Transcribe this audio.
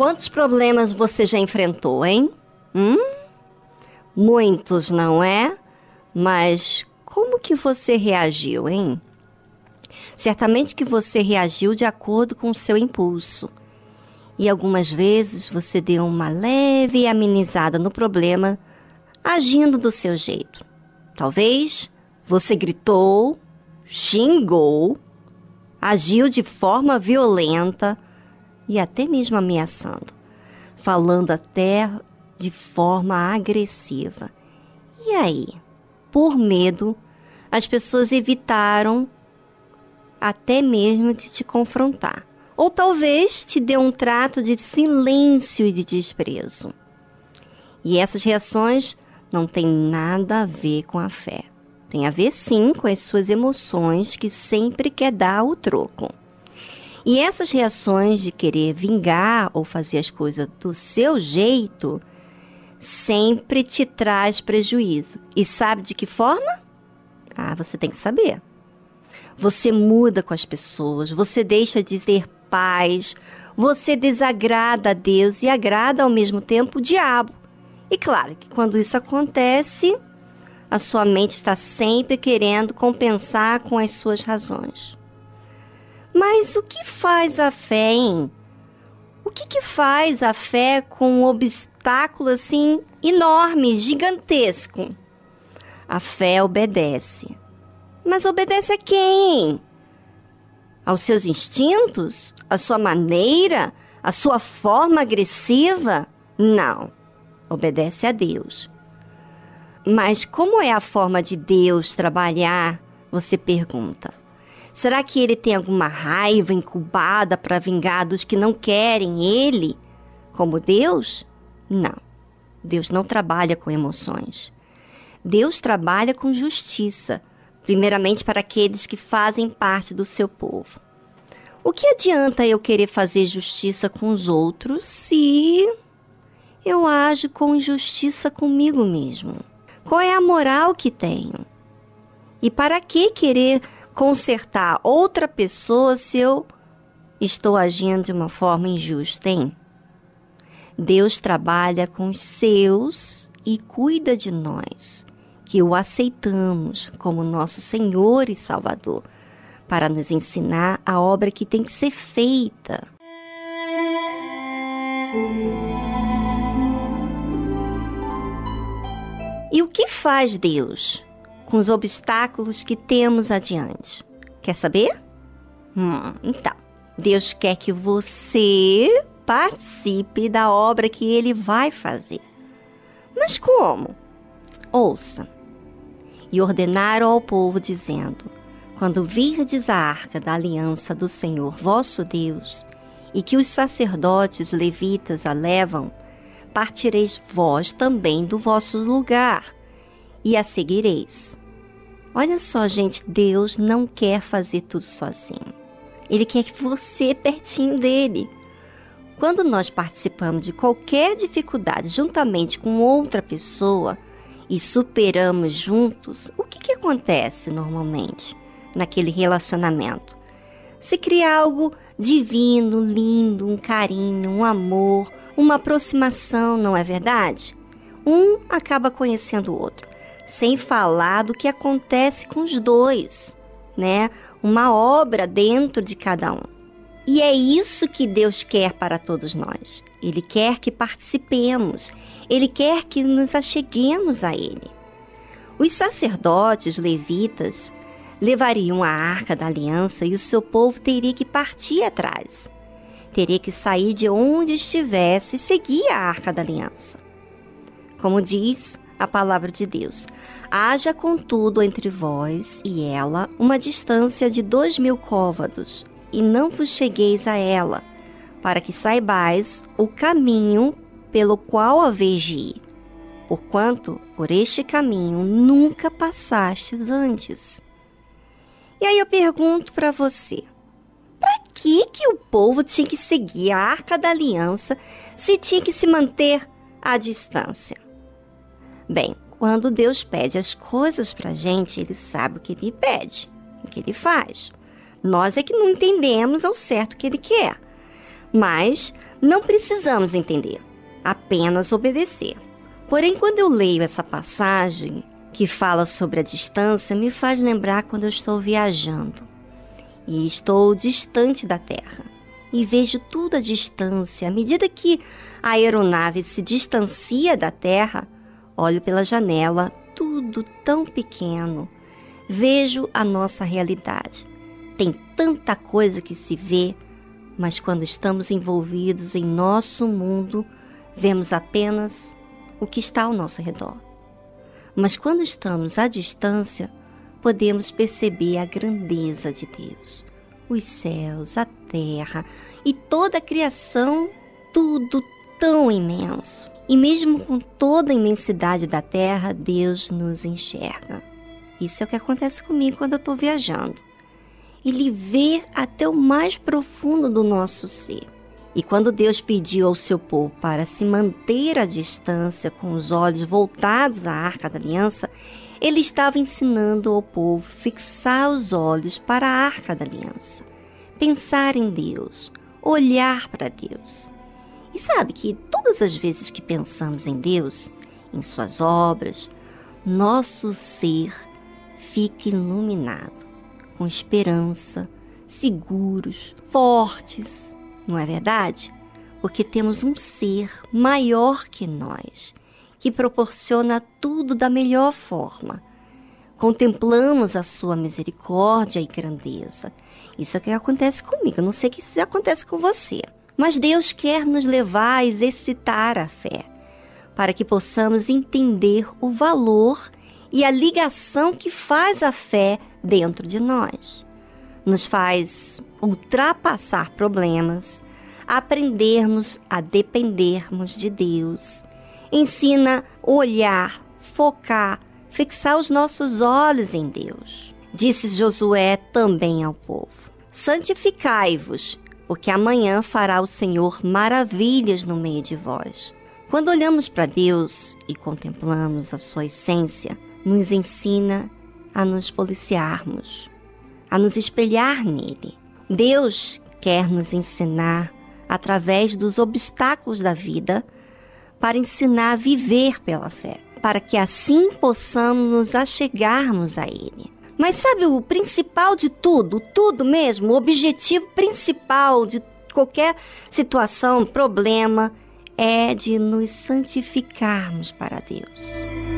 Quantos problemas você já enfrentou, hein? Hum? Muitos, não é? Mas como que você reagiu, hein? Certamente que você reagiu de acordo com o seu impulso. E algumas vezes você deu uma leve amenizada no problema, agindo do seu jeito. Talvez você gritou, xingou, agiu de forma violenta e até mesmo ameaçando, falando até de forma agressiva. E aí, por medo, as pessoas evitaram até mesmo de te confrontar. Ou talvez te deu um trato de silêncio e de desprezo. E essas reações não têm nada a ver com a fé. Tem a ver sim com as suas emoções que sempre quer dar o troco. E essas reações de querer vingar ou fazer as coisas do seu jeito sempre te traz prejuízo. E sabe de que forma? Ah, você tem que saber. Você muda com as pessoas, você deixa de ter paz, você desagrada a Deus e agrada ao mesmo tempo o diabo. E claro que quando isso acontece, a sua mente está sempre querendo compensar com as suas razões. Mas o que faz a fé, hein? O que, que faz a fé com um obstáculo assim enorme, gigantesco? A fé obedece. Mas obedece a quem? Aos seus instintos? A sua maneira? A sua forma agressiva? Não. Obedece a Deus. Mas como é a forma de Deus trabalhar? Você pergunta. Será que ele tem alguma raiva incubada para vingar dos que não querem ele? Como Deus? Não. Deus não trabalha com emoções. Deus trabalha com justiça, primeiramente para aqueles que fazem parte do seu povo. O que adianta eu querer fazer justiça com os outros se eu ajo com injustiça comigo mesmo? Qual é a moral que tenho? E para que querer consertar outra pessoa se eu estou agindo de uma forma injusta, hein? Deus trabalha com os seus e cuida de nós, que o aceitamos como nosso Senhor e Salvador, para nos ensinar a obra que tem que ser feita. E o que faz Deus? Com os obstáculos que temos adiante. Quer saber? Hum, então, Deus quer que você participe da obra que ele vai fazer. Mas como? Ouça. E ordenaram ao povo, dizendo: Quando virdes a arca da aliança do Senhor vosso Deus, e que os sacerdotes levitas a levam, partireis vós também do vosso lugar, e a seguireis. Olha só, gente, Deus não quer fazer tudo sozinho. Ele quer que você pertinho dele. Quando nós participamos de qualquer dificuldade juntamente com outra pessoa e superamos juntos, o que, que acontece normalmente naquele relacionamento? Se cria algo divino, lindo, um carinho, um amor, uma aproximação, não é verdade? Um acaba conhecendo o outro sem falar do que acontece com os dois, né? Uma obra dentro de cada um. E é isso que Deus quer para todos nós. Ele quer que participemos, ele quer que nos acheguemos a ele. Os sacerdotes levitas levariam a arca da aliança e o seu povo teria que partir atrás. Teria que sair de onde estivesse e seguir a arca da aliança. Como diz a palavra de Deus. Haja, contudo, entre vós e ela uma distância de dois mil côvados, e não vos chegueis a ela, para que saibais o caminho pelo qual haveis de ir, porquanto por este caminho nunca passastes antes. E aí eu pergunto para você, para que que o povo tinha que seguir a Arca da Aliança se tinha que se manter à distância? Bem, quando Deus pede as coisas para gente, Ele sabe o que Ele pede, o que Ele faz. Nós é que não entendemos ao certo o que Ele quer. Mas não precisamos entender, apenas obedecer. Porém, quando eu leio essa passagem que fala sobre a distância, me faz lembrar quando eu estou viajando e estou distante da Terra e vejo tudo à distância. À medida que a aeronave se distancia da Terra, olho pela janela, tudo tão pequeno. Vejo a nossa realidade. Tem tanta coisa que se vê, mas quando estamos envolvidos em nosso mundo, vemos apenas o que está ao nosso redor. Mas quando estamos à distância, podemos perceber a grandeza de Deus. Os céus, a terra e toda a criação, tudo tão imenso. E mesmo com toda a imensidade da terra, Deus nos enxerga. Isso é o que acontece comigo quando eu estou viajando. Ele vê até o mais profundo do nosso ser. E quando Deus pediu ao seu povo para se manter à distância, com os olhos voltados à arca da aliança, ele estava ensinando ao povo fixar os olhos para a arca da aliança, pensar em Deus, olhar para Deus. E sabe que todas as vezes que pensamos em Deus, em Suas obras, nosso ser fica iluminado, com esperança, seguros, fortes não é verdade? Porque temos um ser maior que nós, que proporciona tudo da melhor forma. Contemplamos a sua misericórdia e grandeza. Isso é o que acontece comigo, não sei que isso acontece com você. Mas Deus quer nos levar a exercitar a fé, para que possamos entender o valor e a ligação que faz a fé dentro de nós nos faz ultrapassar problemas, aprendermos a dependermos de Deus. Ensina olhar, focar, fixar os nossos olhos em Deus. Disse Josué também ao povo: Santificai-vos, porque amanhã fará o Senhor maravilhas no meio de vós. Quando olhamos para Deus e contemplamos a sua essência, nos ensina a nos policiarmos, a nos espelhar nele. Deus quer nos ensinar através dos obstáculos da vida para ensinar a viver pela fé, para que assim possamos nos achegarmos a ele. Mas sabe o principal de tudo, tudo mesmo, o objetivo principal de qualquer situação, problema, é de nos santificarmos para Deus.